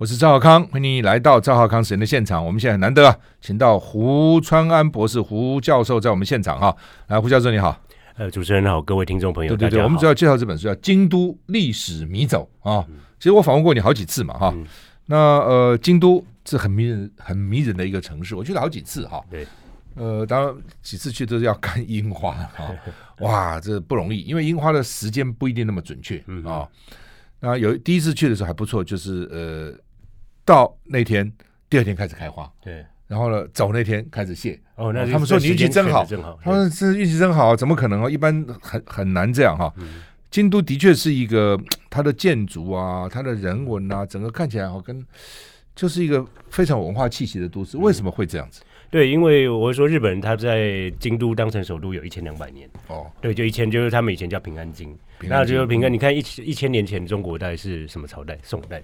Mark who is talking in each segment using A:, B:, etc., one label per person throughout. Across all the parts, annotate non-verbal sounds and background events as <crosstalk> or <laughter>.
A: 我是赵浩康，欢迎你来到赵浩康时间的现场。我们现在很难得啊，请到胡川安博士胡教授在我们现场哈。来，胡教授你好，
B: 呃，主持人好，各位听众朋友，
A: 对对对，我们主要介绍这本书叫《京都历史迷走》啊。其实我访问过你好几次嘛哈。那呃，京都是很迷人、很迷人的一个城市，我去了好几次哈。
B: 对，
A: 呃，当然几次去都是要看樱花哈。<laughs> 哇，这不容易，因为樱花的时间不一定那么准确啊。那有第一次去的时候还不错，就是呃。到那天，第二天开始开花，
B: 对，
A: 然后呢，走那天开始谢。
B: 哦，那
A: 他们说你运气真好。他们是运气真好，怎么可能哦？一般很很难这样哈。嗯、京都的确是一个，它的建筑啊，它的人文啊，整个看起来好跟就是一个非常有文化气息的都市。为什么会这样子？
B: 对，因为我说日本人他在京都当成首都有一千两百年。哦，对，就一千，就是他们以前叫平安京。平安京那就是平安，嗯、你看一一千年前中国大概是什么朝代？宋代。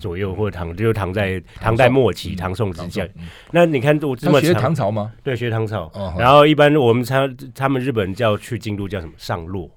B: 左右或者唐，就是唐在唐代末期，唐宋之间。那你看我这么
A: 学唐朝吗？
B: 对，学唐朝。然后一般我们他他们日本叫去京都叫什么？上洛，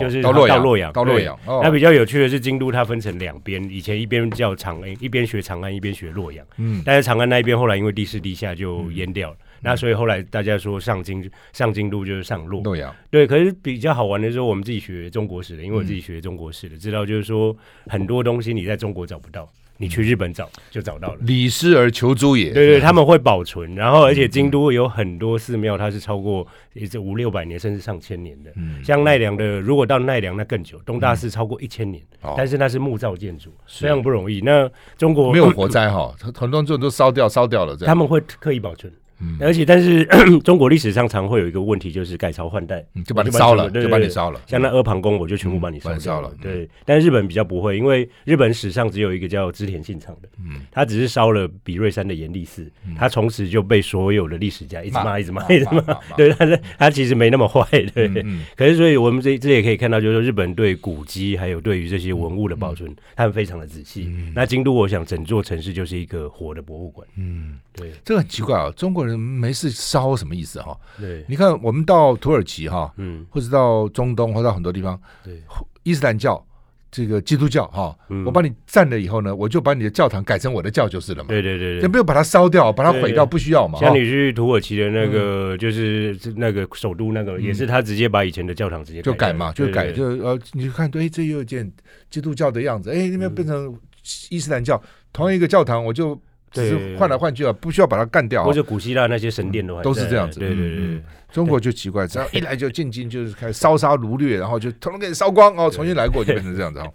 B: 就是到洛阳。到洛阳。那比较有趣的是，京都它分成两边，以前一边叫长安，一边学长安，一边学洛阳。嗯。但是长安那一边后来因为地势低下就淹掉了。那所以后来大家说上京上京都就是上洛。
A: 洛阳。对，
B: 可是比较好玩的是我们自己学中国史的，因为我自己学中国史的，知道就是说很多东西你在中国找不到。你去日本找就找到了，
A: 礼失而求诸也。
B: 对对，他们会保存，然后而且京都有很多寺庙，它是超过也是五六百年甚至上千年的。嗯，像奈良的，如果到奈良那更久，东大寺超过一千年，但是那是木造建筑，非常不容易。那中国
A: 没有火 <clears throat> 灾哈，很多这种都烧掉烧掉了，
B: 他们会刻意保存。嗯，而且但是 <clears throat> 中国历史上常会有一个问题，就是改朝换代，
A: 就把你烧了，就把你烧了。
B: 像那阿房宫，我就全部把你烧掉了。对，但日本比较不会，因为日本史上只有一个叫织田信长的，嗯，他只是烧了比瑞山的严立寺，他从此就被所有的历史家一直骂，一直骂，一直骂。对，但是他其实没那么坏，对。可是所以我们这这也可以看到，就是说日本对古迹还有对于这些文物的保存，他们非常的仔细。那京都，我想整座城市就是一个活的博物馆。嗯，对，这个
A: 很奇怪啊，中国。没事烧什么意思哈？
B: 对，
A: 你看我们到土耳其哈，嗯，或者到中东或者到很多地方，对，伊斯兰教这个基督教哈，我把你占了以后呢，我就把你的教堂改成我的教就是了嘛。
B: 对对对，
A: 就没有把它烧掉，把它毁掉，不需要嘛。
B: 像你去土耳其的那个，就是那个首都那个，也是他直接把以前的教堂直接
A: 就改嘛，就改就呃，你就看，对，这又一件基督教的样子，哎，那边变成伊斯兰教，同一个教堂，我就。只是换来换去啊，不需要把它干掉。
B: 或者古希腊那些神殿的话，
A: 都是这样子。对对对，中国就奇怪，只要一来就进京，就是开始烧杀掳掠，然后就统统给你烧光哦，重新来过就变成这样子 <laughs> 哦。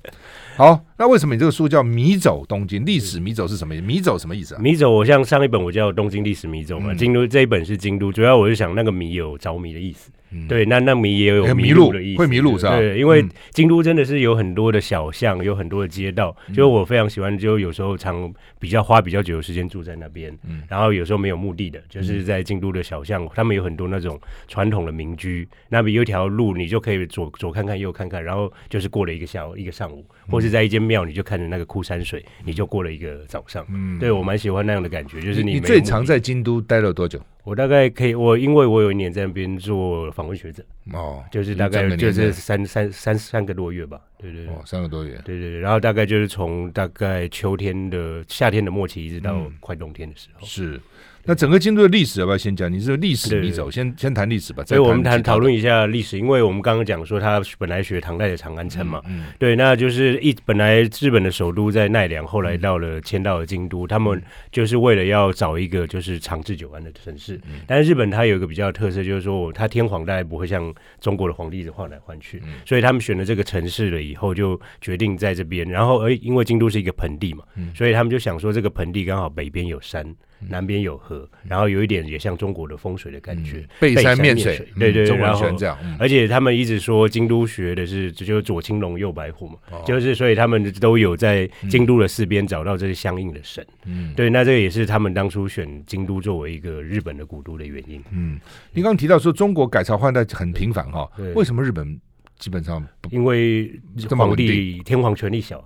A: 好，那为什么你这个书叫《迷走东京历史迷走》是什么意思？迷走什么意思啊？
B: 迷走，我像上一本我叫《东京历史迷走》嘛，京都这一本是京都，主要我是想那个迷有着迷的意思。对，那那迷也有迷路的意思，
A: 会迷路是吧？
B: 对，因为京都真的是有很多的小巷，有很多的街道，就我非常喜欢，就有时候常比较花比较久的时间住在那边，嗯。然后有时候没有目的的，就是在京都的小巷，他们有很多那种传统的民居，那边有一条路，你就可以左左看看右看看，然后就是过了一个下午一个上午，或是在一间庙，你就看着那个枯山水，你就过了一个早上。嗯，对，我蛮喜欢那样的感觉，就是你
A: 你最常在京都待了多久？
B: 我大概可以，我因为我有一年在那边做访问学者，哦，就是大概就是三三三三个多月吧，对对对，
A: 哦，三个多月，
B: 对对对，然后大概就是从大概秋天的夏天的末期一直到快冬天的时候，
A: 是。那整个京都的历史要不要先讲？你是历史迷走，先先谈历史吧。
B: 所以我们谈讨论一下历史，因为我们刚刚讲说他本来学唐代的长安城嘛，嗯，对，那就是一本来日本的首都在奈良，后来到了迁到了京都，他们就是为了要找一个就是长治久安的城市。但是日本它有一个比较特色，就是说它天皇大概不会像中国的皇帝一直换来换去，所以他们选了这个城市了以后，就决定在这边。然后而因为京都是一个盆地嘛，所以他们就想说这个盆地刚好北边有山。南边有河，然后有一点也像中国的风水的感觉，
A: 背山面水，
B: 对对，
A: 然后这样。
B: 而且他们一直说京都学的是，就是左青龙右白虎嘛，就是所以他们都有在京都的四边找到这些相应的神。嗯，对，那这个也是他们当初选京都作为一个日本的古都的原因。
A: 嗯，您刚刚提到说中国改朝换代很频繁哈，为什么日本基本上
B: 因为皇帝天皇权力小。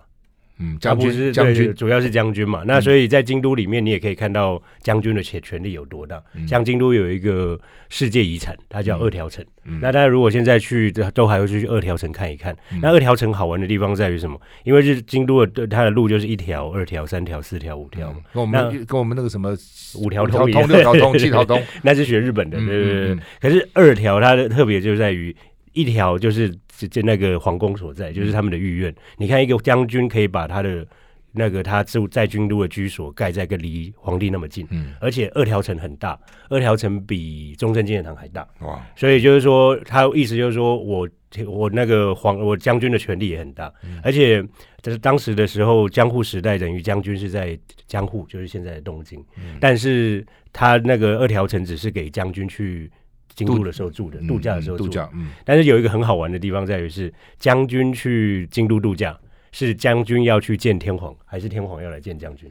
A: 嗯，将军
B: 将军主要是将军嘛。那所以在京都里面，你也可以看到将军的权权力有多大。像京都有一个世界遗产，它叫二条城。那大家如果现在去，都还会去二条城看一看。那二条城好玩的地方在于什么？因为是京都的，它的路就是一条、二条、三条、四条、五条嘛。
A: 跟我们跟我们那个什么
B: 五条通、
A: 六条通、<laughs> 七条通，
B: 那是学日本的，对对对。可是二条它的特别就在于一条就是。就就那个皇宫所在，就是他们的御苑。嗯、你看，一个将军可以把他的那个他住在京都的居所盖在个离皇帝那么近，嗯，而且二条城很大，二条城比中正纪念堂还大，哇！所以就是说，他意思就是说我我那个皇我将军的权力也很大，嗯、而且就是当时的时候江户时代，等于将军是在江户，就是现在的东京，嗯、但是他那个二条城只是给将军去。京都的时候住的，度假的时候住。度假，嗯。但是有一个很好玩的地方在于是，将军去京都度假，是将军要去见天皇，还是天皇要来见将军？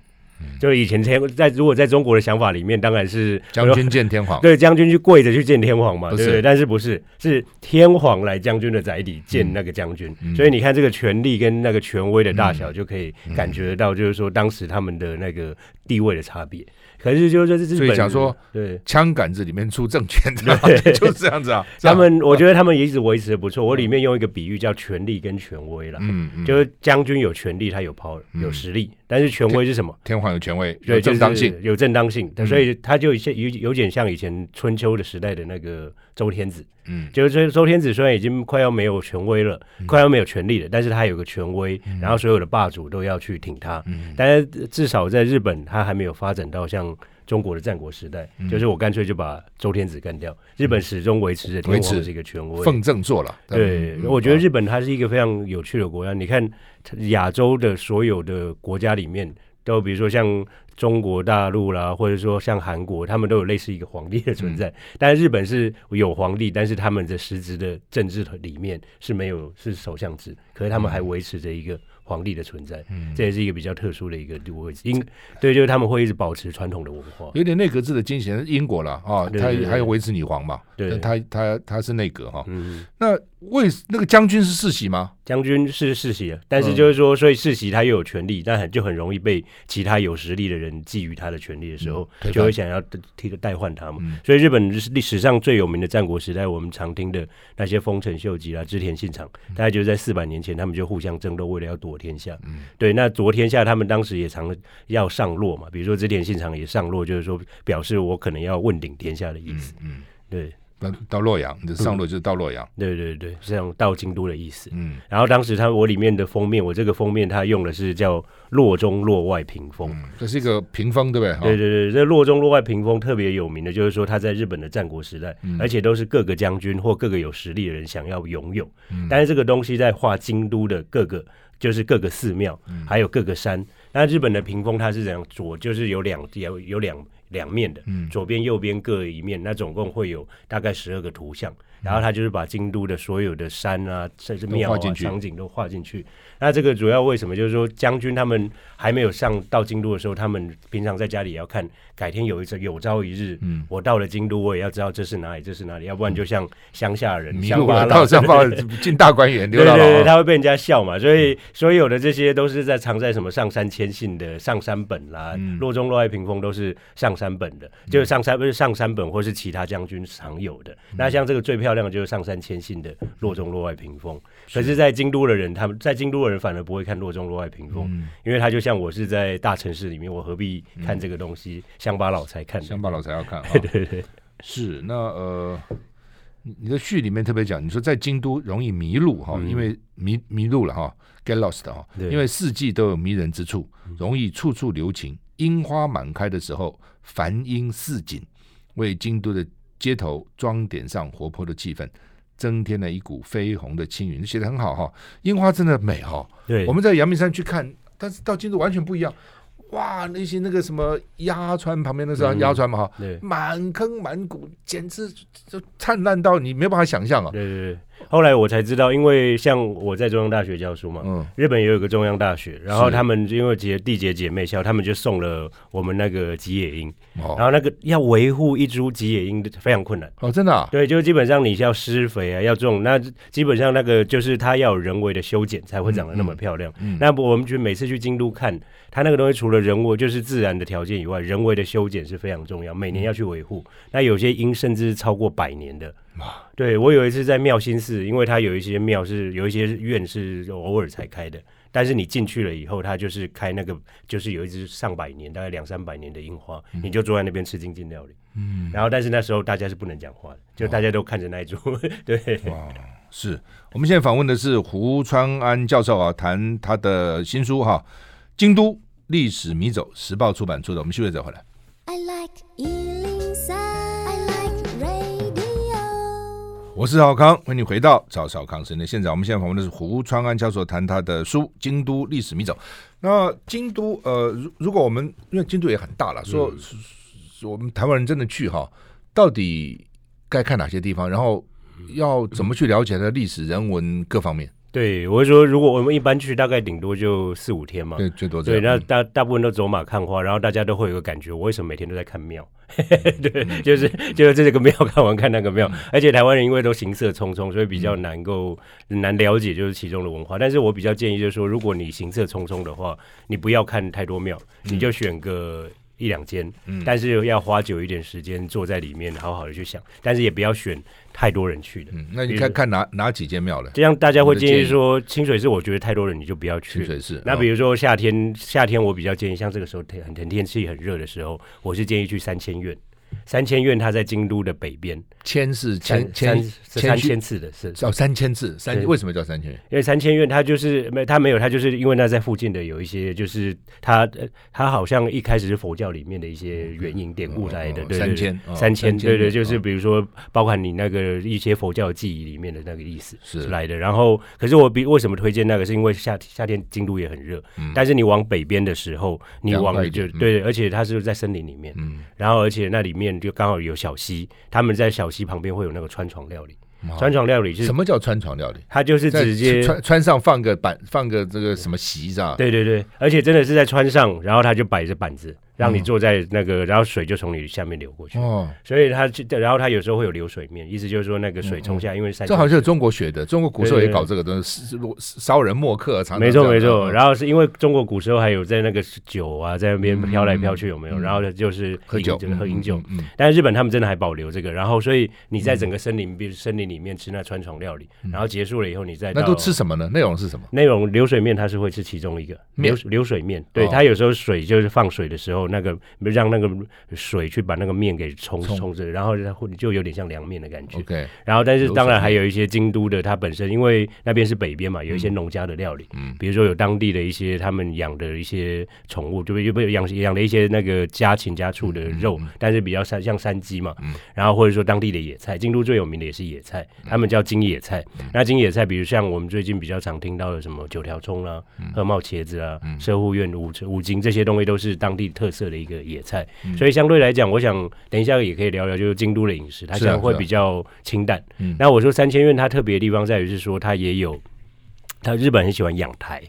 B: 就是以前天在如果在中国的想法里面，当然是
A: 将军见天皇。
B: 对，将军去跪着去见天皇嘛，对不对？但是不是，是天皇来将军的宅邸见那个将军。所以你看这个权力跟那个权威的大小，就可以感觉得到，就是说当时他们的那个地位的差别。可是就是说，这是
A: 所以讲说，对，枪杆子里面出政权，对，<laughs> 就是这样子啊。<laughs>
B: 他们，我觉得他们一直维持的不错。我里面用一个比喻叫权力跟权威了，嗯嗯，就是将军有权力，他有 power，有实力，但是权威是什么？
A: 天皇有权威，有正当性，
B: 有正当性，所以他就有有有点像以前春秋的时代的那个周天子，嗯，就是周天子虽然已经快要没有权威了，快要没有权力了，但是他有个权威，然后所有的霸主都要去挺他，但是至少在日本，他还没有发展到像。中国的战国时代，嗯、就是我干脆就把周天子干掉。嗯、日本始终维持着天皇这个权威，
A: 奉正做了。
B: 对，嗯、我觉得日本它是一个非常有趣的国家。嗯、你看，亚洲的所有的国家里面，都比如说像中国大陆啦，或者说像韩国，他们都有类似一个皇帝的存在。嗯、但是日本是有皇帝，但是他们的实质的政治里面是没有是首相制，可是他们还维持着一个。皇帝的存在，嗯，这也是一个比较特殊的一个位置。因对，就是他们会一直保持传统的文化，
A: 有点内阁制的精神。英国了啊，他还有维持女皇嘛？对，他他他是内阁哈。嗯，那为那个将军是世袭吗？
B: 将军是世袭，但是就是说，所以世袭他又有权力，但很就很容易被其他有实力的人觊觎他的权利的时候，就会想要替个代换他嘛。所以日本历史上最有名的战国时代，我们常听的那些丰臣秀吉啊、织田信长，大概就是在四百年前，他们就互相争斗，为了要夺。天下，嗯，对，那夺天下，他们当时也常要上洛嘛，比如说织田信长也上洛，就是说表示我可能要问鼎天下的意思，嗯，嗯。对，
A: 到到洛阳，你上洛就是到洛阳，嗯，
B: 对对对，是这样到京都的意思，嗯，然后当时他我里面的封面，我这个封面他用的是叫洛中洛外屏风，嗯，
A: 这是一个屏风，对不对？
B: 对对对，这洛中洛外屏风特别有名的，就是说他在日本的战国时代，嗯，而且都是各个将军或各个有实力的人想要拥有，嗯，但是这个东西在画京都的各个。就是各个寺庙，还有各个山。那日本的屏风它是怎样？左就是有两有有两两面的，嗯左边右边各一面。那总共会有大概十二个图像。然后他就是把京都的所有的山啊、甚至庙啊、场景都画进去。那这个主要为什么？就是说将军他们还没有上到京都的时候，他们平常在家里也要看。改天有一次有朝一日，嗯，我到了京都，我也要知道这是哪里，这是哪里，要不然就像乡下人乡巴佬，
A: 乡巴佬进大观园，
B: 对对对，他会被人家笑嘛。所以所有的这些都是在藏在什么上山谦信的上山本啦，洛中洛爱屏风都是上山本的，就是上山不是上山本或是其他将军常有的。那像这个最漂亮的就是上山千信的洛中洛外屏风。可是，在京都的人，他们在京都的人反而不会看洛中洛外屏风，因为他就像我是在大城市里面，我何必看这个东西？乡巴佬才看，
A: 乡巴佬才要看。
B: 对 <laughs> 对对，
A: 是那呃，你的序里面特别讲，你说在京都容易迷路哈，因为迷迷路了哈，get lost 哈，因为四季都有迷人之处，容易处处留情。樱花满开的时候，繁樱似锦，为京都的街头装点上活泼的气氛，增添了一股绯红的青云。写的很好哈，樱花真的美哈。对，我们在阳明山去看，但是到京都完全不一样。哇，那些那个什么鸭川旁边那是鸭川嘛哈，满坑满谷，简直就灿烂到你没有办法想象啊！
B: 对对对，后来我才知道，因为像我在中央大学教书嘛，嗯，日本也有一个中央大学，然后他们因为结缔结姐妹校，他们就送了我们那个吉野樱，哦、然后那个要维护一株吉野樱非常困难
A: 哦，真的、啊，
B: 对，就基本上你是要施肥啊，要种，那基本上那个就是它要有人为的修剪才会长得那么漂亮。嗯嗯、那我们就每次去京都看它那个东西，除了人为就是自然的条件以外，人为的修剪是非常重要，每年要去维护。嗯、那有些樱甚至是超过百年的。对，我有一次在妙心寺，因为它有一些庙是有一些院是偶尔才开的，但是你进去了以后，它就是开那个，就是有一只上百年，大概两三百年的樱花，嗯、你就坐在那边吃精进料理。嗯，然后但是那时候大家是不能讲话的，就大家都看着那一株。哇对，哇，<laughs>
A: 是我们现在访问的是胡川安教授啊，谈他的新书哈、啊，《京都历史迷走》，时报出版出的。我们休息再回来。I like 我是少康，欢迎你回到赵少康时间的现场。我们现在访问的是胡川安教授，谈他的书《京都历史迷走》。那京都，呃，如如果我们因为京都也很大了，说、嗯、我们台湾人真的去哈，到底该看哪些地方？然后要怎么去了解它的历史、人文各方面？
B: 对，我会说，如果我们一般去，大概顶多就四五天嘛。
A: 对，最多这样。
B: 对，那大大部分都走马看花，然后大家都会有个感觉，我为什么每天都在看庙？<laughs> 对，就是就是这个庙看完看那个庙，嗯、而且台湾人因为都行色匆匆，所以比较难够、嗯、难了解就是其中的文化。但是我比较建议就是说，如果你行色匆匆的话，你不要看太多庙，你就选个。一两间，嗯、但是要花久一点时间坐在里面，好好的去想。但是也不要选太多人去的。
A: 嗯，那你看看哪哪几间庙了？
B: 这样大家会建议说，清水寺我觉得太多人你就不要去。
A: 清水寺。
B: 那比如说夏天，哦、夏天我比较建议，像这个时候天很天气很热的时候，我是建议去三千院。三千院它在京都的北边，
A: 千是千
B: 千三千次的是
A: 叫三千次三为什么叫三千院？
B: 因为三千院它就是没它没有它就是因为那在附近的有一些就是它它好像一开始是佛教里面的一些原因典故来的，对三千三千对对，就是比如说包含你那个一些佛教记忆里面的那个意思是来的。然后可是我比为什么推荐那个？是因为夏夏天京都也很热，但是你往北边的时候，你往就对，而且它是在森林里面，然后而且那里面。就刚好有小溪，他们在小溪旁边会有那个川床料理。川床料理是
A: 什么叫川床料理？
B: 它就是直接
A: 穿穿上放个板，放个这个什么席是吧？
B: 对对对，而且真的是在穿上，然后他就摆着板子。让你坐在那个，然后水就从你下面流过去。哦，所以它然后它有时候会有流水面，意思就是说那个水冲下，因为这
A: 好像是中国学的，中国古时候也搞这个东西，烧人墨客，
B: 没错没错。然后是因为中国古时候还有在那个酒啊，在那边飘来飘去，有没有？然后就是喝酒，就是喝饮酒。但是日本他们真的还保留这个，然后所以你在整个森林，比如森林里面吃那川床料理，然后结束了以后，你再
A: 那都吃什么呢？内容是什么？
B: 内容流水面，它是会吃其中一个流流水面，对，它有时候水就是放水的时候，那个让。让那个水去把那个面给冲冲。着，然后就有点像凉面的感觉。Okay, 然后但是当然还有一些京都的，它本身因为那边是北边嘛，有一些农家的料理，嗯，比如说有当地的一些他们养的一些宠物，就就不养养的一些那个家禽家畜的肉，嗯嗯、但是比较山像山鸡嘛，嗯、然后或者说当地的野菜，京都最有名的也是野菜，他们叫京野菜。嗯、那京野菜，比如像我们最近比较常听到的什么九条葱啦、鹤茂茄子啊、社护院五五金这些东西，都是当地特色的一个野菜。菜，所以相对来讲，我想等一下也可以聊聊，就是京都的饮食，它可能会比较清淡。那我说三千院它特别的地方在于是说，它也有，它日本很喜欢养台。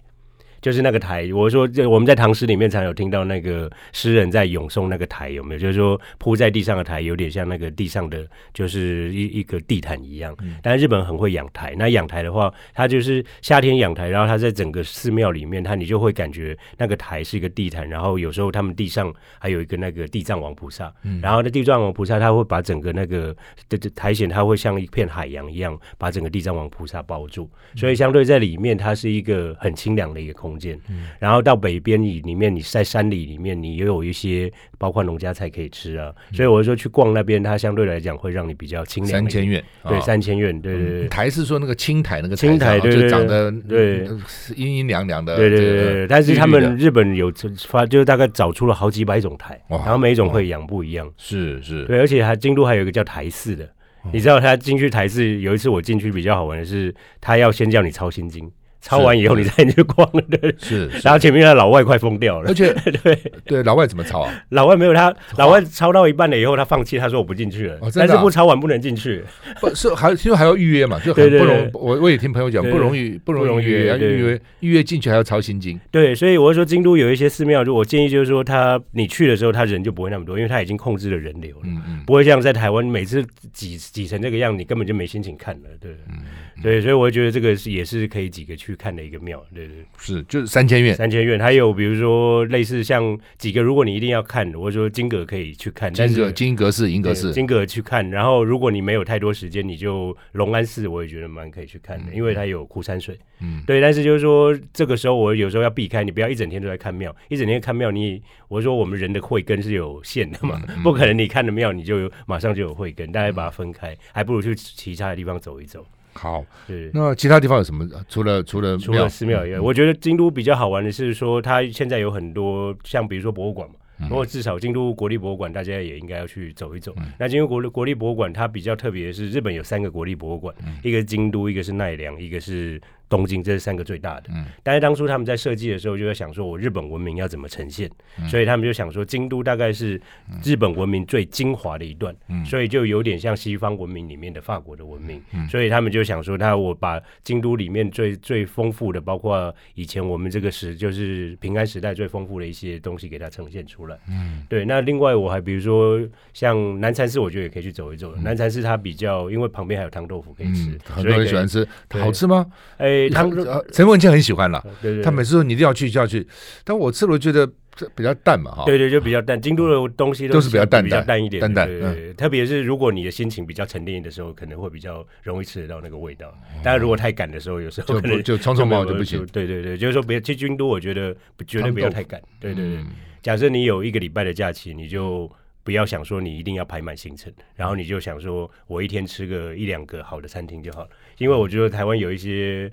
B: 就是那个台，我说这我们在唐诗里面常有听到那个诗人在咏颂那个台，有没有？就是说铺在地上的台，有点像那个地上的，就是一一个地毯一样。但日本很会养台，那养台的话，它就是夏天养台，然后它在整个寺庙里面，它你就会感觉那个台是一个地毯，然后有时候他们地上还有一个那个地藏王菩萨，然后那地藏王菩萨他会把整个那个的苔藓，它会像一片海洋一样，把整个地藏王菩萨包住，所以相对在里面，它是一个很清凉的一个空间。嗯，然后到北边里里面，你在山里里面，你也有一些包括农家菜可以吃啊。所以我就说去逛那边，它相对来讲会让你比较清凉。
A: 三千院，对，
B: 三千院，对对对。
A: 台是说那个青苔，那个
B: 青苔，对对，
A: 长得对阴阴凉凉的，
B: 对对对。但是他们日本有发，就是大概找出了好几百种苔，然后每一种会养不一样。
A: 是是，
B: 对，而且还京都还有一个叫台寺的，你知道他进去台式有一次我进去比较好玩的是，他要先叫你抄心经。抄完以后你再去逛，对，
A: 是。
B: 然后前面的老外快疯掉了，
A: 而且 <laughs>
B: 对
A: 对，老外怎么抄啊？
B: 老外没有他，老外抄到一半了以后他放弃，他说我不进去了，但是不抄完不能进去，
A: 不 <laughs> 是还其实还要预约嘛，就很不容易。我我也听朋友讲不容易，不容易预约，预约预约进去还要抄心经。
B: 对，所以我说京都有一些寺庙，就我建议就是说他你去的时候他人就不会那么多，因为他已经控制了人流了，嗯嗯，不会像在台湾每次挤挤成这个样，你根本就没心情看了，对，嗯。对，所以我觉得这个是也是可以几个去看的一个庙，对对，
A: 是就是三千院，
B: 三千院，还有比如说类似像几个，如果你一定要看，我说金阁可以去看，
A: 金阁、金阁寺、银阁寺，
B: 金阁去看，然后如果你没有太多时间，你就龙安寺，我也觉得蛮可以去看的，因为它有枯山水，嗯，对，但是就是说这个时候我有时候要避开，你不要一整天都在看庙，一整天看庙，你我说我们人的慧根是有限的嘛，不可能你看了庙你就马上就有慧根，大家把它分开，还不如去其他的地方走一走。
A: 好，对，那其他地方有什么？除了除了
B: 除了寺庙以外，我觉得京都比较好玩的是说，它现在有很多像比如说博物馆嘛，不过至少京都国立博物馆大家也应该要去走一走。那京都国立国立博物馆它比较特别的是，日本有三个国立博物馆，一个是京都，一个是奈良，一个是。东京，这是三个最大的，嗯，但是当初他们在设计的时候就在想说，我日本文明要怎么呈现，嗯、所以他们就想说，京都大概是日本文明最精华的一段，嗯，所以就有点像西方文明里面的法国的文明，嗯，所以他们就想说，那我把京都里面最最丰富的，包括以前我们这个时就是平安时代最丰富的一些东西给它呈现出来，嗯，对。那另外我还比如说像南禅寺，我觉得也可以去走一走。嗯、南禅寺它比较，因为旁边还有汤豆腐可以吃，嗯、
A: 很多人喜欢吃，好吃吗？
B: 哎。他
A: 们陈文茜很喜欢了，他每次说你一定要去就要去，但我吃了觉得比较淡嘛，哈，对
B: 对，就比较淡。京都的东西都是比较淡，比较淡一点，
A: 淡淡。
B: 对，特别是如果你的心情比较沉淀的时候，可能会比较容易吃得到那个味道。但是如果太赶的时候，有时候可能
A: 就匆匆忙忙就不行。
B: 对对对，就是说别去京都，我觉得绝对不要太赶。对对对，假设你有一个礼拜的假期，你就不要想说你一定要排满行程，然后你就想说我一天吃个一两个好的餐厅就好了。因为我觉得台湾有一些。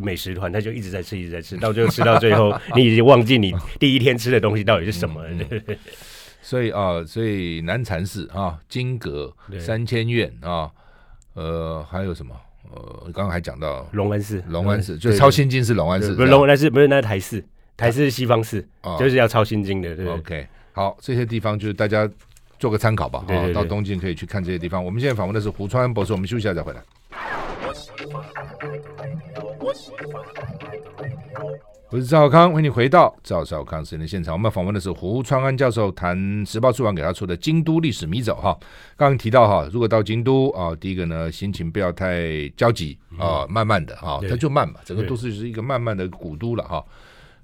B: 美食团，他就一直在吃，一直在吃，到最后吃到最后，你已经忘记你第一天吃的东西到底是什么了。嗯嗯、<laughs>
A: 所以啊，所以南禅寺啊，金阁三千院啊，呃，还有什么？呃，刚刚还讲到
B: 龙安寺，
A: 龙安寺就抄心经是龙安寺，
B: 不是龙安寺，不是那是台寺，台寺是西方寺，就是要抄心经的。对
A: ，OK，好，这些地方就是大家做个参考吧。啊，到东京可以去看这些地方。我们现在访问的是胡川博士，我们休息一下再回来。我是赵少康，欢迎你回到赵少康时间的现场。我们访问的是胡川安教授，谈时报出版给他出的《京都历史迷走》哈。刚刚提到哈，如果到京都啊，第一个呢，心情不要太焦急啊，慢慢的哈，它就慢嘛，整个都市是一个慢慢的古都了哈。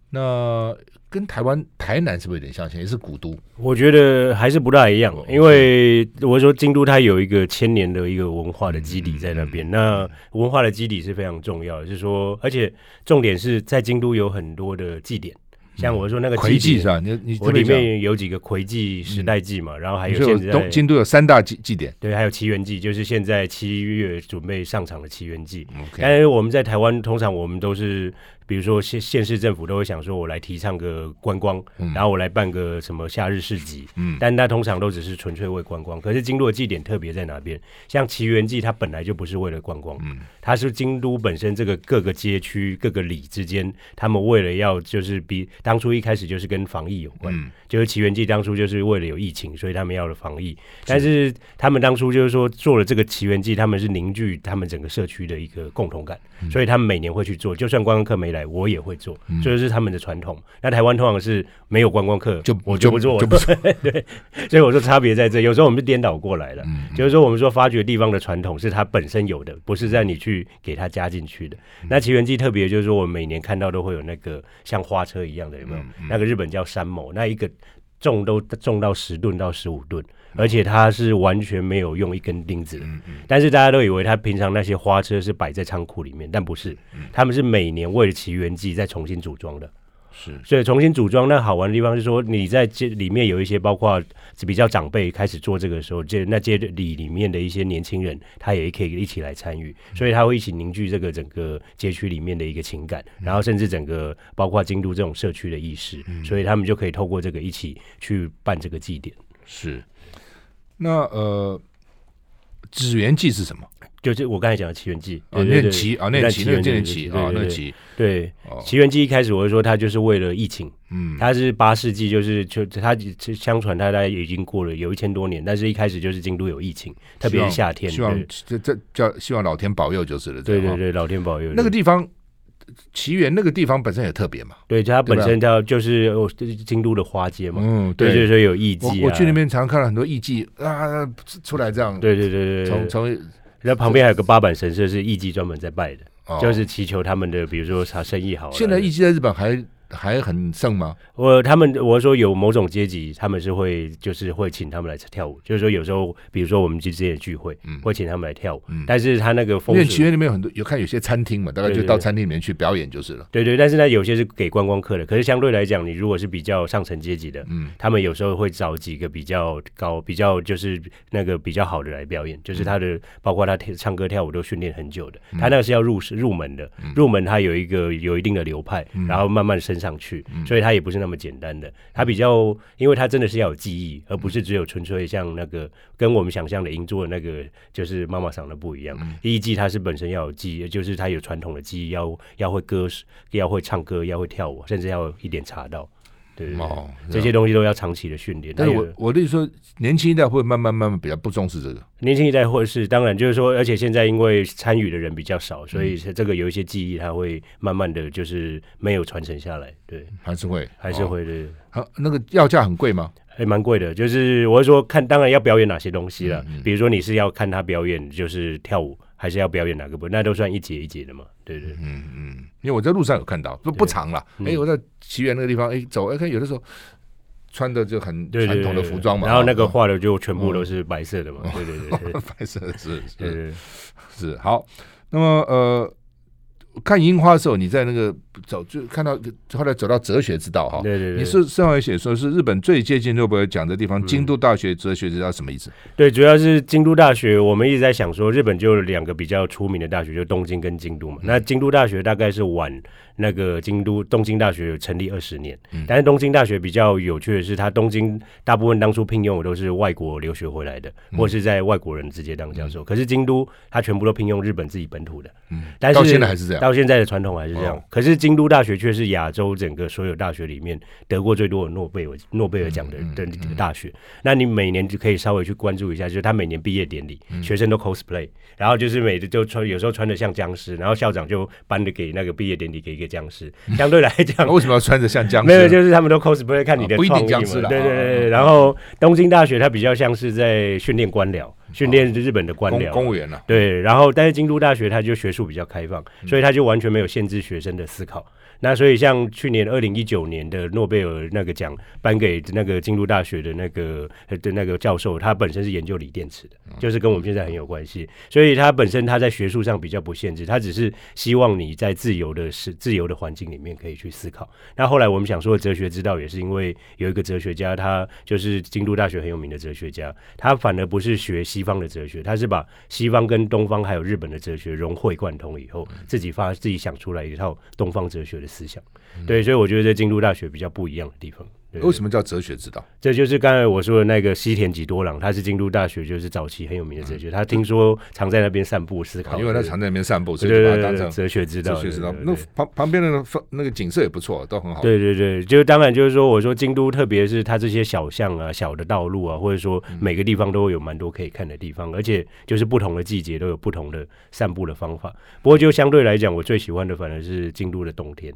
A: 那跟台湾台南是不是有点像？也是古都，
B: 我觉得还是不大一样。因为我说京都它有一个千年的一个文化的基底在那边，那文化的基底是非常重要的。就是说，而且重点是在京都有很多的祭典。像我说那个
A: 魁祭是吧？你你
B: 我里面有几个魁祭、时代祭嘛，然后还有现在
A: 东京都有三大祭祭典，
B: 对，还有祇园祭，就是现在七月准备上场的祇园祭。但是我们在台湾通常我们都是，比如说县县市政府都会想说，我来提倡个观光，然后我来办个什么夏日市集，嗯，但那通常都只是纯粹为观光。可是京都的祭典特别在哪边？像奇缘祭，它本来就不是为了观光，嗯，它是京都本身这个各个街区、各个里之间，他们为了要就是比。当初一开始就是跟防疫有关，嗯、就是奇缘祭当初就是为了有疫情，所以他们要了防疫。是但是他们当初就是说做了这个奇缘祭，他们是凝聚他们整个社区的一个共同感，嗯、所以他们每年会去做。就算观光客没来，我也会做，这就、嗯、是他们的传统。那台湾通常是没有观光客，就我就不做，就不 <laughs> 做。对，所以我说差别在这。有时候我们是颠倒过来了，就是说我们说发掘地方的传统是它本身有的，不是让你去给它加进去的。嗯、那奇缘记特别就是说，我们每年看到都会有那个像花车一样的。有没有？那个日本叫山某，那一个重都重到十吨到十五吨，而且它是完全没有用一根钉子的。但是大家都以为他平常那些花车是摆在仓库里面，但不是，他们是每年为了祇园祭再重新组装的。是，所以重新组装，那好玩的地方是说，你在这里面有一些，包括比较长辈开始做这个的时候，这那街里里面的一些年轻人，他也可以一起来参与，所以他会一起凝聚这个整个街区里面的一个情感，然后甚至整个包括京都这种社区的意识，所以他们就可以透过这个一起去办这个祭典。
A: 是，那呃。祇园祭是什么？
B: 就是我刚才讲的奇缘记
A: 啊，那奇啊，那奇那那只啊，那奇。
B: 对，奇缘记一开始我就说他就是为了疫情，嗯，他是八世纪，就是就他相传他大概已经过了有一千多年，但是一开始就是京都有疫情，特别是夏天，
A: 希望这这叫希望老天保佑就是了。
B: 对对对，老天保佑。
A: 那个地方祇园那个地方本身也特别嘛，
B: 对，它本身叫就是京都的花街嘛，嗯，对，就是说有艺妓。
A: 我去那边常常看到很多艺妓啊出来这样，
B: 对对对对，
A: 从从。
B: 那旁边还有个八坂神社，是艺妓专门在拜的，哦、就是祈求他们的，比如说啥生意好。
A: 现在艺妓在日本还。还很盛吗？
B: 我他们我说有某种阶级，他们是会就是会请他们来跳舞，就是说有时候比如说我们去之前聚会，嗯，会请他们来跳舞。嗯，但是他那个风，因为
A: 祇园里面有很多有看有些餐厅嘛，大概就到餐厅里面去表演就是了。
B: 对对，但是呢，有些是给观光客的。可是相对来讲，你如果是比较上层阶级的，嗯，他们有时候会找几个比较高、比较就是那个比较好的来表演，就是他的包括他唱歌跳舞都训练很久的，他那个是要入入门的，入门他有一个有一定的流派，然后慢慢升上去，所以。它也不是那么简单的，它比较，因为它真的是要有记忆，而不是只有纯粹像那个跟我们想象的银座的那个就是妈妈桑的不一样。艺伎它是本身要有记忆，就是它有传统的记忆，要要会歌，要会唱歌，要会跳舞，甚至要一点茶道。对，对，对，哦，这些东西都要长期的训练。
A: 但是我我的意思说，年轻一代会慢慢慢慢比较不重视这个。
B: 年轻一代或者是当然就是说，而且现在因为参与的人比较少，所以这个有一些记忆，它会慢慢的就是没有传承下来。对，
A: 还是会，
B: 还是会的。
A: 好，那个要价很贵吗？
B: 还蛮贵的。就是我是说，看当然要表演哪些东西了。嗯嗯，比如说你是要看他表演，就是跳舞。还是要表演哪个部分，那都算一节一节的嘛，对对，
A: 嗯嗯，因为我在路上有看到，不不长了，哎、欸，我在奇缘那个地方，哎、欸，走，哎，看有的时候穿的就很传统的服装嘛，
B: 然后那个画的就全部都是白色的嘛，对对对，<laughs>
A: 白色的是是。是好，那么呃。看樱花的时候，你在那个走就看到，后来走到哲学之道哈。对对对。你是上回写说是日本最接近诺贝尔奖的地方，京都大学哲学之道什么意思？
B: 对，主要是京都大学。我们一直在想说，日本就有两个比较出名的大学，就东京跟京都嘛。那京都大学大概是晚那个京都东京大学成立二十年，但是东京大学比较有趣的是，它东京大部分当初聘用的都是外国留学回来的，或是在外国人直接当教授。可是京都它全部都聘用日本自己本土的。嗯，但是到
A: 现在还是这样。
B: 到现在的传统还是这样，可是京都大学却是亚洲整个所有大学里面得过最多的诺贝尔诺贝尔奖的的大学。那你每年就可以稍微去关注一下，就是他每年毕业典礼，学生都 cosplay，然后就是每就穿，有时候穿的像僵尸，然后校长就颁的给那个毕业典礼给一个僵尸。<laughs> 相对来讲，
A: 为什么要穿着像僵尸？<laughs>
B: 没有，就是他们都 cosplay 看你的创意嘛。对对对，然后东京大学它比较像是在训练官僚。训练日本的官僚、
A: 公务员了，
B: 对，然后但是京都大学它就学术比较开放，所以它就完全没有限制学生的思考。那所以像去年二零一九年的诺贝尔那个奖颁给那个京都大学的那个的那个教授，他本身是研究锂电池的，就是跟我们现在很有关系。所以他本身他在学术上比较不限制，他只是希望你在自由的是自由的环境里面可以去思考。那后来我们想说哲学之道，也是因为有一个哲学家，他就是京都大学很有名的哲学家，他反而不是学西方的哲学，他是把西方跟东方还有日本的哲学融会贯通以后，自己发自己想出来一套东方哲学思想，对，所以我觉得在京都大学比较不一样的地方。
A: 为什么叫哲学之道？
B: 这就是刚才我说的那个西田几多郎，他是京都大学就是早期很有名的哲学。他听说常在那边散步思考，
A: 因为他常在那边散步，所以就把它当成
B: 哲学之道。哲学之道，
A: 那旁旁边的那个景色也不错，都很好。
B: 对对对，就当然就是说，我说京都，特别是它这些小巷啊、小的道路啊，或者说每个地方都有蛮多可以看的地方，而且就是不同的季节都有不同的散步的方法。不过就相对来讲，我最喜欢的反而是京都的冬天。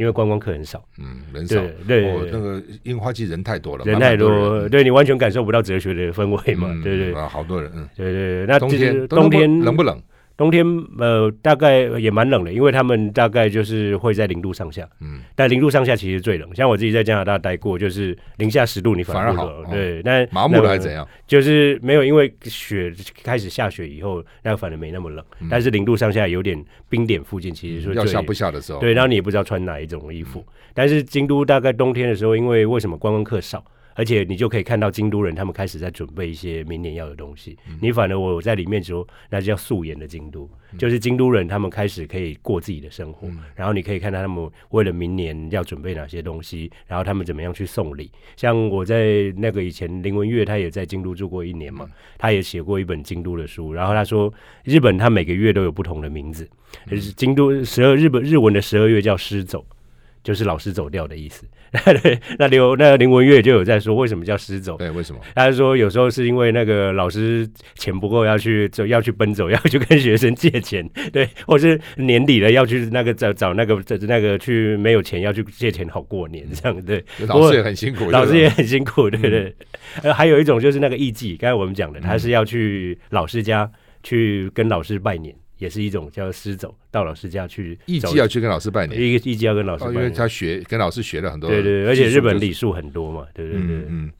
B: 因为观光客很少，
A: 嗯，人少，对，那个樱花季人太多了，
B: 人太多，对，你完全感受不到哲学的氛围嘛，对对，
A: 啊，好多人，嗯，
B: 对对，那冬天冬天
A: 冷不冷？
B: 冬天呃，大概也蛮冷的，因为他们大概就是会在零度上下，嗯，但零度上下其实最冷。像我自己在加拿大待过，就是零下十度，你反而好，对，但
A: 麻木了还是怎样？
B: 就是没有，因为雪开始下雪以后，那个反而没那么冷。但是零度上下有点冰点附近，其实说
A: 要下不下的时候，
B: 对，然后你也不知道穿哪一种衣服。但是京都大概冬天的时候，因为为什么观光客少？而且你就可以看到京都人他们开始在准备一些明年要的东西。嗯、你反而我在里面说，那叫素颜的京都，嗯、就是京都人他们开始可以过自己的生活，嗯、然后你可以看到他们为了明年要准备哪些东西，然后他们怎么样去送礼。像我在那个以前林文月他也在京都住过一年嘛，嗯、他也写过一本京都的书，然后他说日本他每个月都有不同的名字，京都十二日本日文的十二月叫失走。就是老师走掉的意思。<laughs> 那刘那林文月就有在说，为什么叫师走？
A: 对，为什么？
B: 他说有时候是因为那个老师钱不够，要去走，要去奔走，<laughs> 要去跟学生借钱，对，或是年底了要去那个找找那个那个去没有钱要去借钱好过年这样，对。
A: 老师也很辛苦，
B: 老师也很辛苦，对对，对。呃、嗯，还有一种就是那个艺妓，刚才我们讲的，他是要去老师家去跟老师拜年。也是一种叫师走，到老师家去。艺伎要去跟老师拜年，一个艺伎要跟老师拜年，哦，因为他学跟老师学了很多。对对，而且日本礼数很多嘛，对对对。嗯，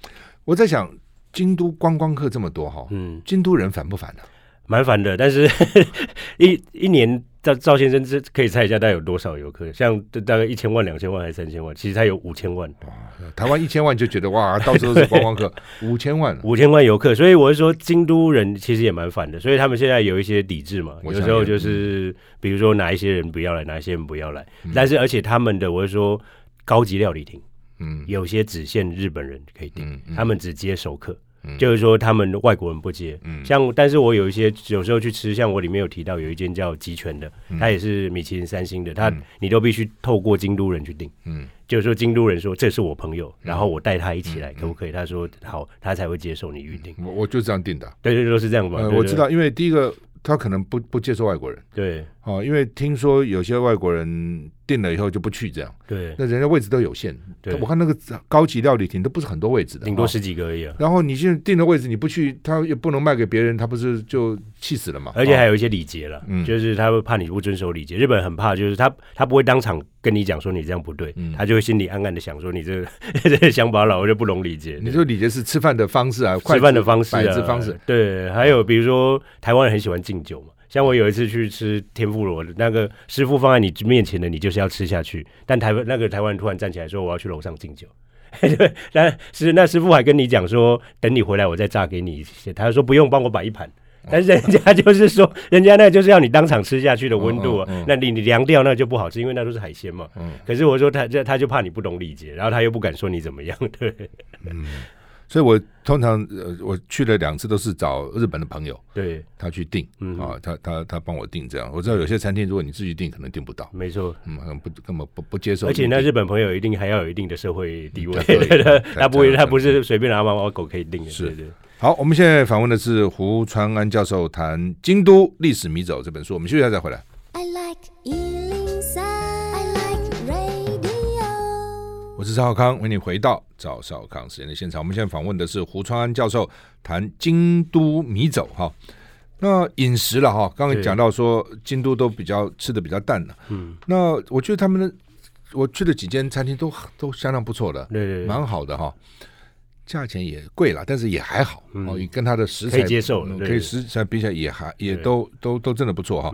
B: 我在想，京都观光客这么多哈，嗯，京都人烦不烦呢？蛮烦的，但是 <laughs> 一一年。赵赵先生，这可以猜一下，大概有多少游客？像大概一千万、两千万还是三千万？其实他有五千万。台湾一千万就觉得哇，<laughs> 到处都是观光客，<laughs> 五千万，五千万游客。所以我是说，京都人其实也蛮烦的。所以他们现在有一些抵制嘛，有时候就是比如说哪一些人不要来，哪一些人不要来。嗯、但是而且他们的我是说，高级料理厅，嗯，有些只限日本人可以订，他们只接熟客。就是说，他们外国人不接，嗯、像但是我有一些有时候去吃，像我里面有提到有一间叫集权的，嗯、他也是米其林三星的，他、嗯、你都必须透过京都人去订，嗯，就是说京都人说这是我朋友，嗯、然后我带他一起来，可不可以？他说好，他才会接受你预定。我我就这样定的，对对，都是这样吧。我知道，因为第一个他可能不不接受外国人，对，哦，因为听说有些外国人。订了以后就不去，这样对，那人家位置都有限。对，我看那个高级料理厅都不是很多位置的，顶多十几个而已。然后你现在订的位置你不去，他也不能卖给别人，他不是就气死了吗？而且还有一些礼节了，嗯就是他会怕你不遵守礼节。日本很怕，就是他他不会当场跟你讲说你这样不对，他就会心里暗暗的想说你 <laughs> 这个乡巴佬就不懂礼节。你说礼节是吃饭的方式啊，吃饭的方式啊，方式。对，还有比如说台湾人很喜欢敬酒嘛。像我有一次去吃天妇罗，那个师傅放在你面前的，你就是要吃下去。但台湾那个台湾人突然站起来说：“我要去楼上敬酒。”对，但是那师傅还跟你讲说：“等你回来，我再炸给你一些。”他说：“不用，帮我摆一盘。”但是人家就是说，人家那就是要你当场吃下去的温度那你你凉掉那就不好吃，因为那都是海鲜嘛。嗯、可是我说他这他就怕你不懂礼节，然后他又不敢说你怎么样，对。嗯所以，我通常呃，我去了两次，都是找日本的朋友，对，他去订，嗯、啊，他他他帮我订这样。我知道有些餐厅，如果你自己订，可能订不到。没错，嗯，不根本不不接受。而且那日本朋友一定还要有一定的社会地位，<laughs> 他不会，他不是随便拿猫猫狗可以订的。是的。好，我们现在访问的是胡传安教授，谈《京都历史迷走》这本书。我们休息一下再回来。I like 我是赵少康，为你回到赵少康时间的现场。我们现在访问的是胡川安教授，谈京都米走哈。那饮食了哈，刚刚讲到说京都都比较吃的比较淡了。嗯，那我觉得他们的我去了几间餐厅都都相当不错的，对，对，蛮好的哈。价钱也贵了，但是也还好哦，跟他的食材可以接受，可以食材比起来也还也都都都真的不错哈。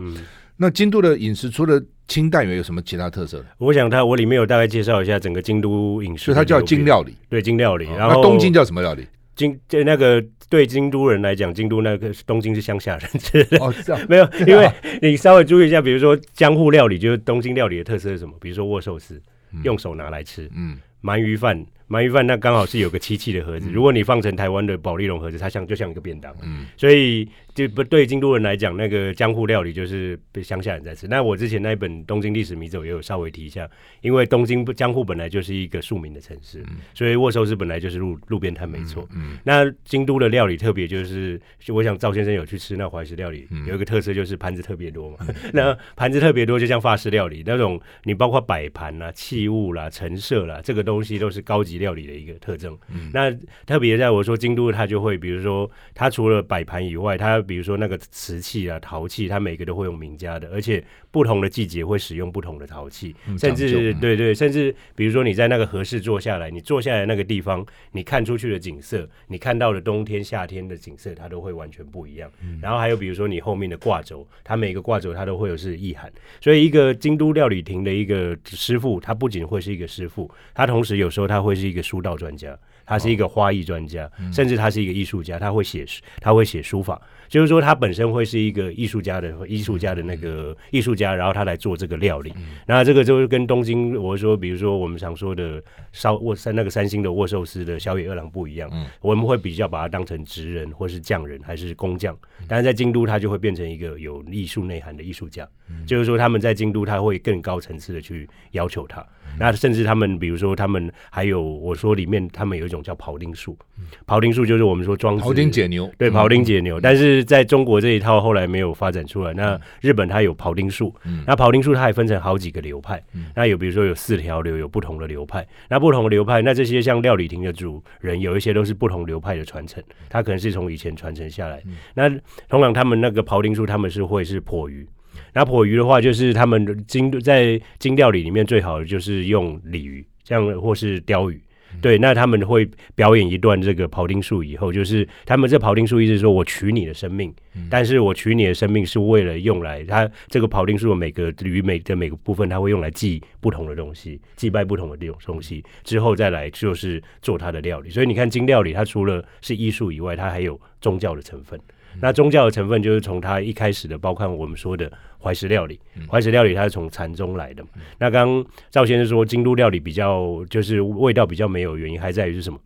B: 那京都的饮食除了清淡，有什么其他特色？我想它我里面有大概介绍一下整个京都饮食，所以它叫京料理，对，京料理。然后东京叫什么料理？京就那个对京都人来讲，京都那个东京是乡下人吃的。哦，是啊，<laughs> 没有，因为你稍微注意一下，比如说江户料理，就是东京料理的特色是什么？比如说握寿司，用手拿来吃，嗯，鳗鱼饭。鳗鱼饭那刚好是有个漆器的盒子，如果你放成台湾的保利龙盒子，它像就像一个便当，嗯，所以就不对京都人来讲，那个江户料理就是被乡下人在吃。那我之前那一本《东京历史迷走》也有稍微提一下，因为东京江户本来就是一个庶民的城市，所以握寿司本来就是路路边摊没错。嗯，那京都的料理特别就是，就我想赵先生有去吃那怀石料理，有一个特色就是盘子特别多嘛。那盘子特别多，就像法式料理那种，你包括摆盘啦、器物啦、陈设啦，这个东西都是高级料理的一个特征，嗯、那特别在我说京都，它就会比如说，它除了摆盘以外，它比如说那个瓷器啊、陶器，它每个都会用名家的，而且不同的季节会使用不同的陶器，嗯、甚至对，对对，甚至比如说你在那个合适坐下来，你坐下来那个地方，你看出去的景色，你看到的冬天、夏天的景色，它都会完全不一样。嗯、然后还有比如说你后面的挂轴，它每个挂轴它都会有是意涵，所以一个京都料理亭的一个师傅，他不仅会是一个师傅，他同时有时候他会是一个书道专家，他是一个花艺专家，甚至他是一个艺术家，他会写他会写书法。就是说，他本身会是一个艺术家的艺术家的那个艺术家，然后他来做这个料理。那这个就是跟东京，我说，比如说我们常说的烧握三那个三星的握寿司的小野二郎不一样。我们会比较把它当成职人，或是匠人，还是工匠。但是在京都，他就会变成一个有艺术内涵的艺术家。就是说，他们在京都，他会更高层次的去要求他。那甚至他们，比如说他们还有我说里面，他们有一种叫庖丁术。庖丁术就是我们说庄子
A: 庖丁解牛，
B: 对，庖丁解牛。但是在中国这一套后来没有发展出来。那日本它有庖丁术，那庖丁术它还分成好几个流派。那有比如说有四条流，有不同的流派。那不同的流派，那这些像料理亭的主人，有一些都是不同流派的传承，它可能是从以前传承下来。那通常他们那个庖丁术，他们是会是剖鱼。那剖鱼的话，就是他们京在精料理里面最好的就是用鲤鱼，这样或是鲷鱼。对，那他们会表演一段这个庖丁术以后，就是他们这庖丁术意思是说我取你的生命，但是我取你的生命是为了用来，它这个庖丁术的每个鱼每的每个部分，它会用来祭不同的东西，祭拜不同的这种东西，之后再来就是做它的料理。所以你看金料理，它除了是艺术以外，它还有宗教的成分。那宗教的成分就是从它一开始的，包括我们说的怀石料理，怀石料理它是从禅宗来的嘛。那刚刚赵先生说京都料理比较就是味道比较没有原因，还在于是什么？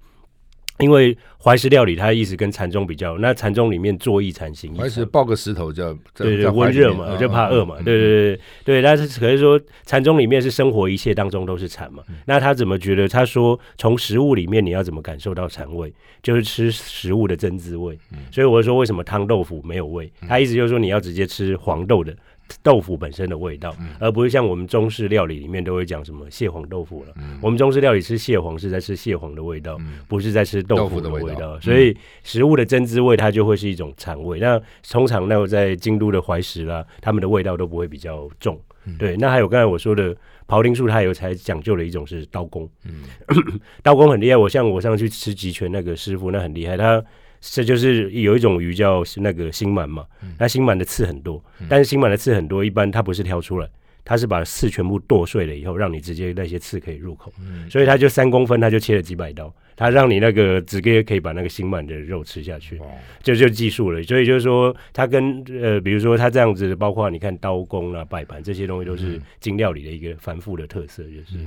B: 因为怀石料理，它的意思跟禅宗比较，那禅宗里面坐意禅行，
A: 怀石抱个石头叫
B: 对对温热嘛，就怕饿嘛，对对对对。但是可是说禅宗里面是生活一切当中都是禅嘛，那他怎么觉得？他说从食物里面你要怎么感受到禅味，就是吃食物的真滋味。所以我说为什么汤豆腐没有味？他意思就是说你要直接吃黄豆的。豆腐本身的味道，而不是像我们中式料理里面都会讲什么蟹黄豆腐了。我们中式料理吃蟹黄是在吃蟹黄的味道，不是在吃豆腐的味道。所以食物的真滋味它就会是一种禅味。那通常那在京都的怀石啦，他们的味道都不会比较重。对，那还有刚才我说的庖丁术，它有才讲究的一种是刀工。<coughs> 刀工很厉害。我像我上去吃吉全那个师傅，那很厉害，他。这就是有一种鱼叫那个星鳗嘛，那星鳗的刺很多，但是星鳗的刺很多，一般它不是挑出来，它是把刺全部剁碎了以后，让你直接那些刺可以入口，所以它就三公分，它就切了几百刀，它让你那个直接可以把那个星鳗的肉吃下去，就就技术了。所以就是说，它跟呃，比如说它这样子，包括你看刀工啊、摆盘这些东西，都是精料理的一个繁复的特色，就是。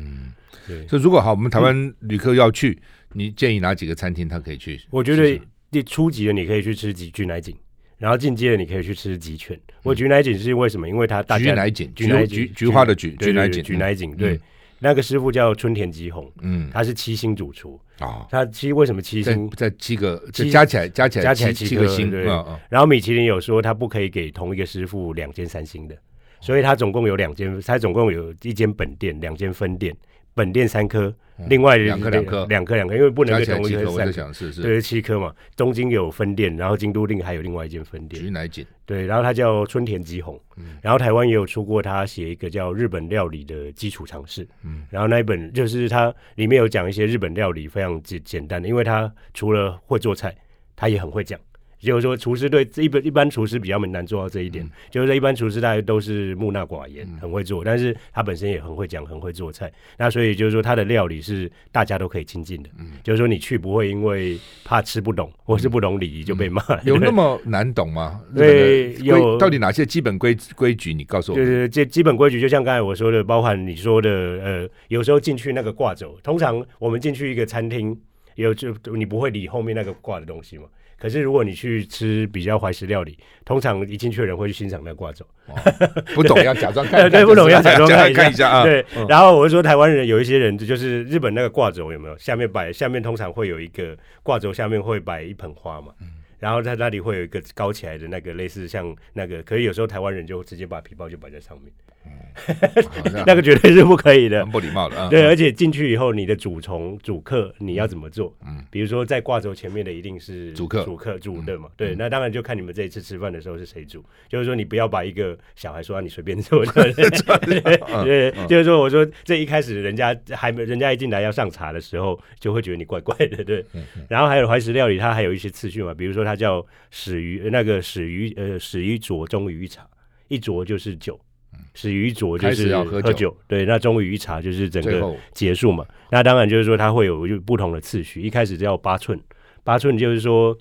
B: 对。所以
A: 如果好，我们台湾旅客要去，你建议哪几个餐厅他可以去？
B: 我觉得。初级的你可以去吃菊菊乃井，然后进阶的你可以去吃吉犬。我菊乃井是为什么？因为它大
A: 菊乃井，菊乃菊菊花的菊，菊乃井，
B: 菊乃井。对，那个师傅叫春田吉弘，嗯，他是七星主厨啊。他七为什么七星？
A: 在七个，加起来加起来加起来七个星。
B: 对，然后米其林有说他不可以给同一个师傅两间三星的，所以他总共有两间，他总共有一间本店，两间分店。本店三颗，另外两颗两颗。两颗两颗，因为不能给同一个三颗，对，七颗嘛。东京有分店，然后京都另还有另外一间分店。
A: 菊乃井，
B: 对，然后他叫春田吉弘，然后台湾也有出过他写一个叫日本料理的基础常识，嗯，然后那一本就是他里面有讲一些日本料理非常简简单的，因为他除了会做菜，他也很会讲。就是说，厨师对一般一般厨师比较难做到这一点。嗯、就是说，一般厨师大家都是木讷寡言，嗯、很会做，但是他本身也很会讲，很会做菜。那所以就是说，他的料理是大家都可以亲近的。嗯、就是说，你去不会因为怕吃不懂，或是不懂礼仪就被骂。<laughs>
A: 有那么难懂吗？
B: 对，有
A: 到底哪些基本规规矩？你告诉我。
B: 就是这基本规矩，就像刚才我说的，包含你说的，呃，有时候进去那个挂轴，通常我们进去一个餐厅，有就你不会理后面那个挂的东西嘛。可是如果你去吃比较怀石料理，通常一进去的人会去欣赏那个挂轴，
A: 不懂要假装看，<laughs>
B: 对，不懂要假装看 <laughs> 一下啊。对，
A: 嗯、
B: 然后我就说台湾人有一些人，就是日本那个挂轴有没有？下面摆下面通常会有一个挂轴，下面会摆一盆花嘛。嗯、然后在那里会有一个高起来的那个类似像那个，可是有时候台湾人就直接把皮包就摆在上面。<laughs> 那个绝对是不可以的，
A: 不礼貌的。
B: 对，而且进去以后，你的主从主客你要怎么做？嗯，比如说在挂轴前面的一定是
A: 主客，
B: 主客主的嘛。对，那当然就看你们这一次吃饭的时候是谁煮。就是说，你不要把一个小孩说让你随便做。<laughs> 对，就是说，我说这一开始人家还没，人家一进来要上茶的时候，就会觉得你怪怪的。对，然后还有怀石料理，它还有一些次序嘛，比如说它叫始于那个始于呃始于左中于茶，一浊就是酒。始于浊就是
A: 要喝酒，
B: 对，那终于一茶就是整个结束嘛。那当然就是说它会有就不同的次序，一开始叫八寸，八寸就是说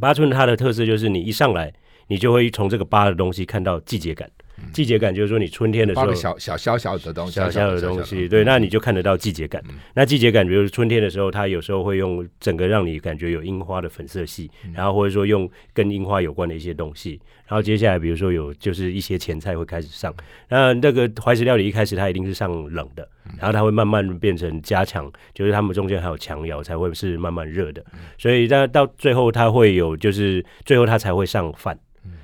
B: 八寸它的特色就是你一上来，你就会从这个八的东西看到季节感。季节感就是说，你春天的时候，
A: 小小小小的东西，
B: 小小的东西，对，那你就看得到季节感。那季节感，比如春天的时候，它有时候会用整个让你感觉有樱花的粉色系，然后或者说用跟樱花有关的一些东西。然后接下来，比如说有就是一些前菜会开始上。那那个怀石料理一开始它一定是上冷的，然后它会慢慢变成加强，就是他们中间还有强窑才会是慢慢热的。所以那到最后它会有，就是最后它才会上饭。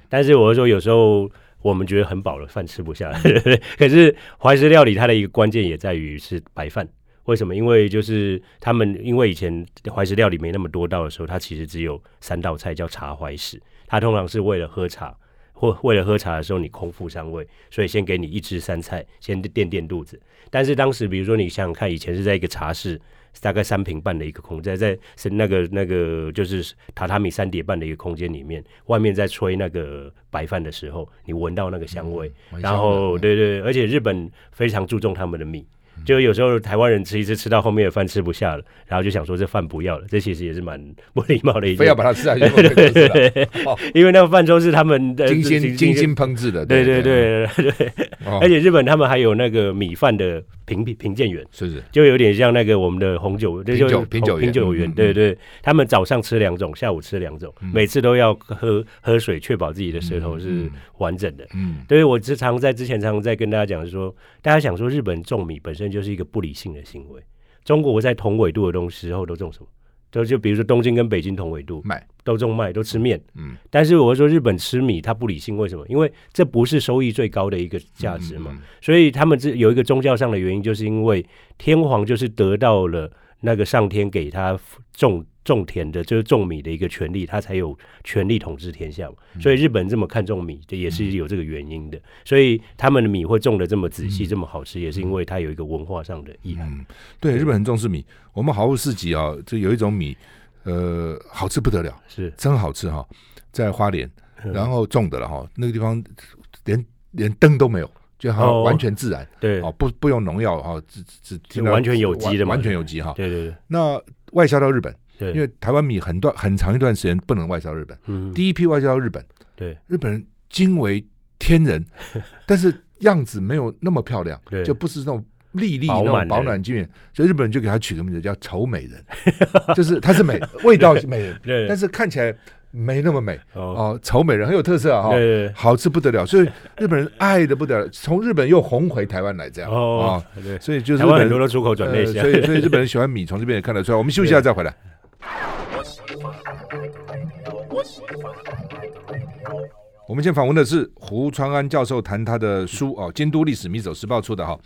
B: 但是我说有时候。我们觉得很饱了，饭吃不下来。<laughs> 可是怀石料理它的一个关键也在于是白饭。为什么？因为就是他们因为以前怀石料理没那么多道的时候，它其实只有三道菜叫茶怀石。它通常是为了喝茶，或为了喝茶的时候你空腹上位，所以先给你一汁三菜，先垫垫肚子。但是当时比如说你想想看，以前是在一个茶室。大概三平半的一个空间，在是那个那个就是榻榻米三叠半的一个空间里面，外面在吹那个白饭的时候，你闻到那个香味，嗯、然后对，对对，而且日本非常注重他们的米。就有时候台湾人吃一次吃到后面的饭吃不下了，然后就想说这饭不要了，这其实也是蛮不礼貌的一件。
A: 非要把它吃下去，对对对，
B: 因为那个饭粥是他们的
A: 精心精心烹制的，
B: 对对对对对。而且日本他们还有那个米饭的评评评鉴员，
A: 是是，
B: 就有点像那个我们的红酒，
A: 品酒品酒
B: 品酒员，对对。他们早上吃两种，下午吃两种，每次都要喝喝水，确保自己的舌头是完整的。嗯，所以我时常在之前常常在跟大家讲说，大家想说日本种米本身就是一个不理性的行为。中国在同纬度的东西时候都种什么？就就比如说东京跟北京同纬度，麦都种麦，都吃面。嗯，但是我说日本吃米，它不理性，为什么？因为这不是收益最高的一个价值嘛。所以他们这有一个宗教上的原因，就是因为天皇就是得到了那个上天给他种。种田的，就是种米的一个权利，他才有权利统治天下。所以日本这么看重米，这也是有这个原因的。所以他们的米会种的这么仔细，这么好吃，也是因为它有一个文化上的意涵。
A: 对，日本很重视米。我们毫无市集啊，就有一种米，呃，好吃不得了，是真好吃哈，在花莲，然后种的了哈，那个地方连连灯都没有，就好像完全自然，对，哦，不不用农药哈，只只
B: 完全有机的嘛，
A: 完全有机哈。
B: 对对对。
A: 那外销到日本。对，因为台湾米很短很长一段时间不能外销日本，嗯，第一批外销到日本，
B: 对，
A: 日本人惊为天人，<laughs> 但是样子没有那么漂亮，对，就不是那种粒粒那种保暖均匀，所以日本人就给他取个名字叫丑美人，<laughs> 就是它是美，<laughs> 味道是美但是看起来没那么美。哦，丑美人很有特色啊，对，好吃不得了，所以日本人爱的不得了，从日本又红回台湾来这样哦，对，所以就是台湾
B: 很多的出口转内销，
A: 所以所以日本人喜欢米，从这边也看得出来。我们休息一下再回来。我们先访问的是胡传安教授，谈他的书哦，《京都历史迷走时报》出的哈。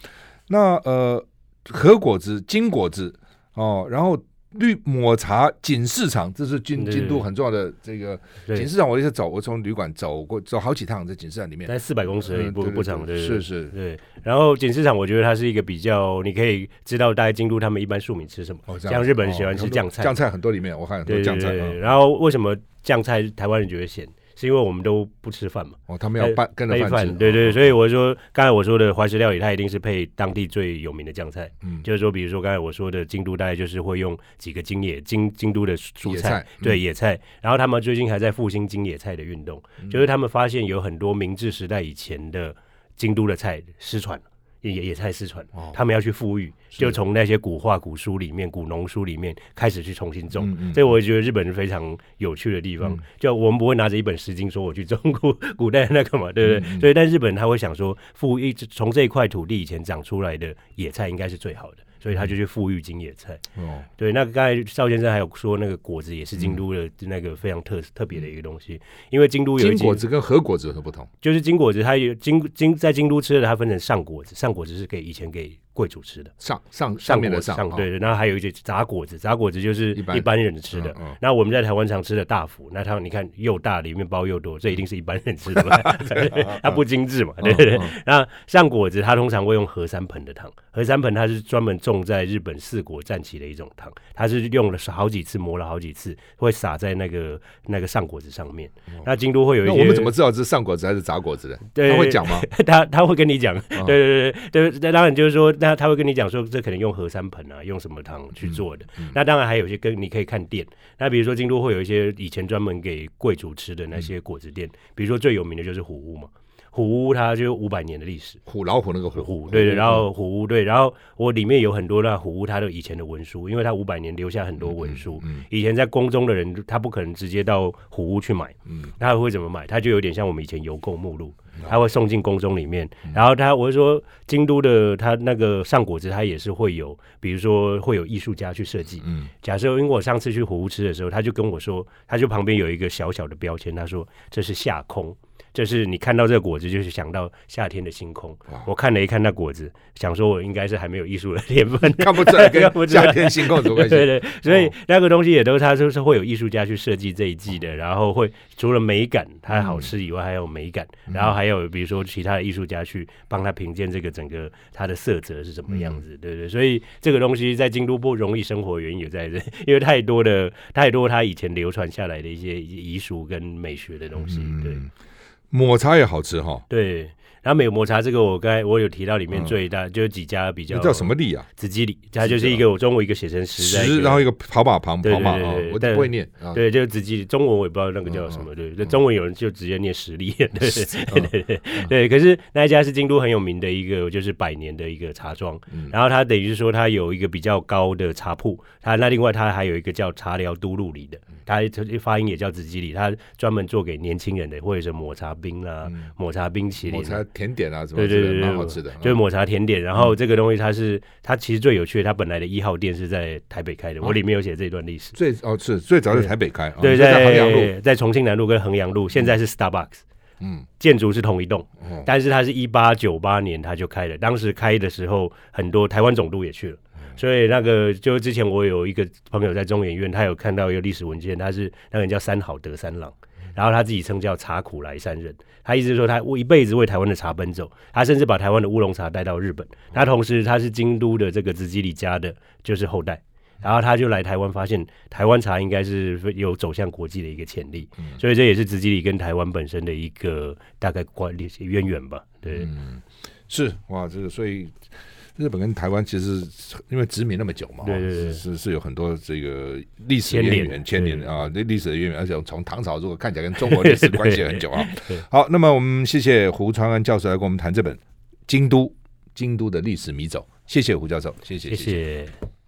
A: 那呃，核果子、金果子哦，然后绿抹茶锦市场，这是京京都很重要的这个锦市场。我一直走，我从旅馆走过走好几趟，在锦市场里面，
B: 在四百公尺不不长，对，
A: 是是，
B: 对。然后锦市场，我觉得它是一个比较，你可以知道大概京都他们一般庶民吃什么。像日本人喜欢吃酱菜，
A: 酱菜很多里面我看很多酱菜。
B: 然后为什么酱菜台湾人觉得咸？是因为我们都不吃饭嘛？
A: 哦，他们要拌跟着饭吃。
B: 对对，所以我说刚才我说的怀石料理，它一定是配当地最有名的酱菜。嗯，就是说，比如说刚才我说的京都，大概就是会用几个京野京京都的蔬菜，对野菜。然后他们最近还在复兴京野菜的运动，就是他们发现有很多明治时代以前的京都的菜失传了。野野菜失传，他们要去富裕，就从那些古画、古书里面、古农书里面开始去重新种。这我也觉得日本是非常有趣的地方。就我们不会拿着一本《诗经》说我去种古 <laughs> 古代那个嘛，对不对？所以，但日本人他会想说，富裕从这一块土地以前长出来的野菜应该是最好的。所以他就去富裕金野菜。哦，对，那刚才邵先生还有说，那个果子也是京都的那个非常特特别的一个东西，因为京都有
A: 金果子跟和果子有什么不同？
B: 就是金果子，它有金金在京都吃的，它分成上果子，上果子是给以前给贵族吃的，
A: 上上上面的上，
B: 上对对，然后还有一些炸果子，炸果子就是一般人吃的。那我们在台湾常吃的大福，那它你看又大，里面包又多，这一定是一般人吃的嘛？<laughs> <laughs> 它不精致嘛？对对对。那上果子，它通常会用和山盆的糖，和山盆它是专门种在日本四国战旗的一种糖，它是用了好几次磨了好几次，会撒在那个那个上果子上面。那京都会有一些，
A: 我们怎么知道这是上果子还是炸果子的？他会讲吗？<laughs>
B: 他他会跟你讲，对对对对，那当然就是说，那他会跟你讲说，这可能用和山盆啊，用什么汤去做的。嗯嗯、那当然还有一些跟你可以看店，那比如说京都会有一些以前专门给贵族吃的那些果子店，嗯、比如说最有名的就是虎屋嘛。虎屋它就五百年的历史，
A: 虎老虎那个虎，
B: 虎对对，然后虎屋对，然后我里面有很多那虎屋它的以前的文书，因为它五百年留下很多文书，嗯嗯、以前在宫中的人他不可能直接到虎屋去买，嗯，他会怎么买？他就有点像我们以前邮购目录，他会送进宫中里面，嗯、然后他我是说京都的他那个上果子，他也是会有，比如说会有艺术家去设计，嗯，假设因为我上次去虎屋吃的时候，他就跟我说，他就旁边有一个小小的标签，他说这是下空。就是你看到这个果子，就是想到夏天的星空。我看了一看那果子，想说我应该是还没有艺术的天分，
A: 看不出来 <laughs> 跟夏天星空有关系。<laughs>
B: 对，对对，所以那个东西也都是他就是会有艺术家去设计这一季的，然后会除了美感它好吃以外，还有美感，嗯、然后还有比如说其他的艺术家去帮他评鉴这个整个它的色泽是什么样子，嗯、对，对。对。所以这个东西在京都不容易生活，原因也在这，<laughs> 因为太多的太多他以前流传下来的一些遗俗跟美学的东西，对。
A: 抹茶也好吃哈，
B: 对。然后美抹茶这个，我刚才我有提到里面最大就是几家比较，
A: 叫什么力啊？
B: 紫吉里，它就是一个我中文一个写成十，
A: 然后一个跑马旁，跑马啊，我不会念。
B: 对，就是紫吉里，中文我也不知道那个叫什么，对，那中文有人就直接念十里，<laughs> 对对对对对。可是那一家是京都很有名的一个，就是百年的一个茶庄，然后它等于是说它有一个比较高的茶铺，它那另外它还有一个叫茶寮都路里的，它发音也叫紫吉里，它专门做给年轻人的，或者是抹茶冰啦、抹茶冰淇淋。
A: 甜点啊，什么对对对，蛮好吃的，
B: 就是抹茶甜点。然后这个东西它是它其实最有趣的，它本来的一号店是在台北开的，我里面有写这段历史。
A: 最哦是最早在台北开，
B: 对，在衡阳路，在重庆南路跟衡阳路，现在是 Starbucks，嗯，建筑是同一栋，但是它是一八九八年它就开了，当时开的时候很多台湾总督也去了，所以那个就之前我有一个朋友在中研院，他有看到一个历史文件，他是那个人叫三好德三郎。然后他自己称叫茶苦来山人，他意思是说他一辈子为台湾的茶奔走，他甚至把台湾的乌龙茶带到日本。那同时他是京都的这个直吉里家的，就是后代。然后他就来台湾，发现台湾茶应该是有走向国际的一个潜力，所以这也是直吉里跟台湾本身的一个大概关联渊源吧。对，
A: 嗯，是哇，这个所以。日本跟台湾其实因为殖民那么久嘛，是是是有很多这个历史渊源、牵连。啊，这历史的渊源，而且从唐朝如果看起来跟中国历史关系很久啊。<laughs> 好，那么我们谢谢胡传安教授来跟我们谈这本《京都京都的历史迷走》，谢谢胡教授，谢谢。谢谢。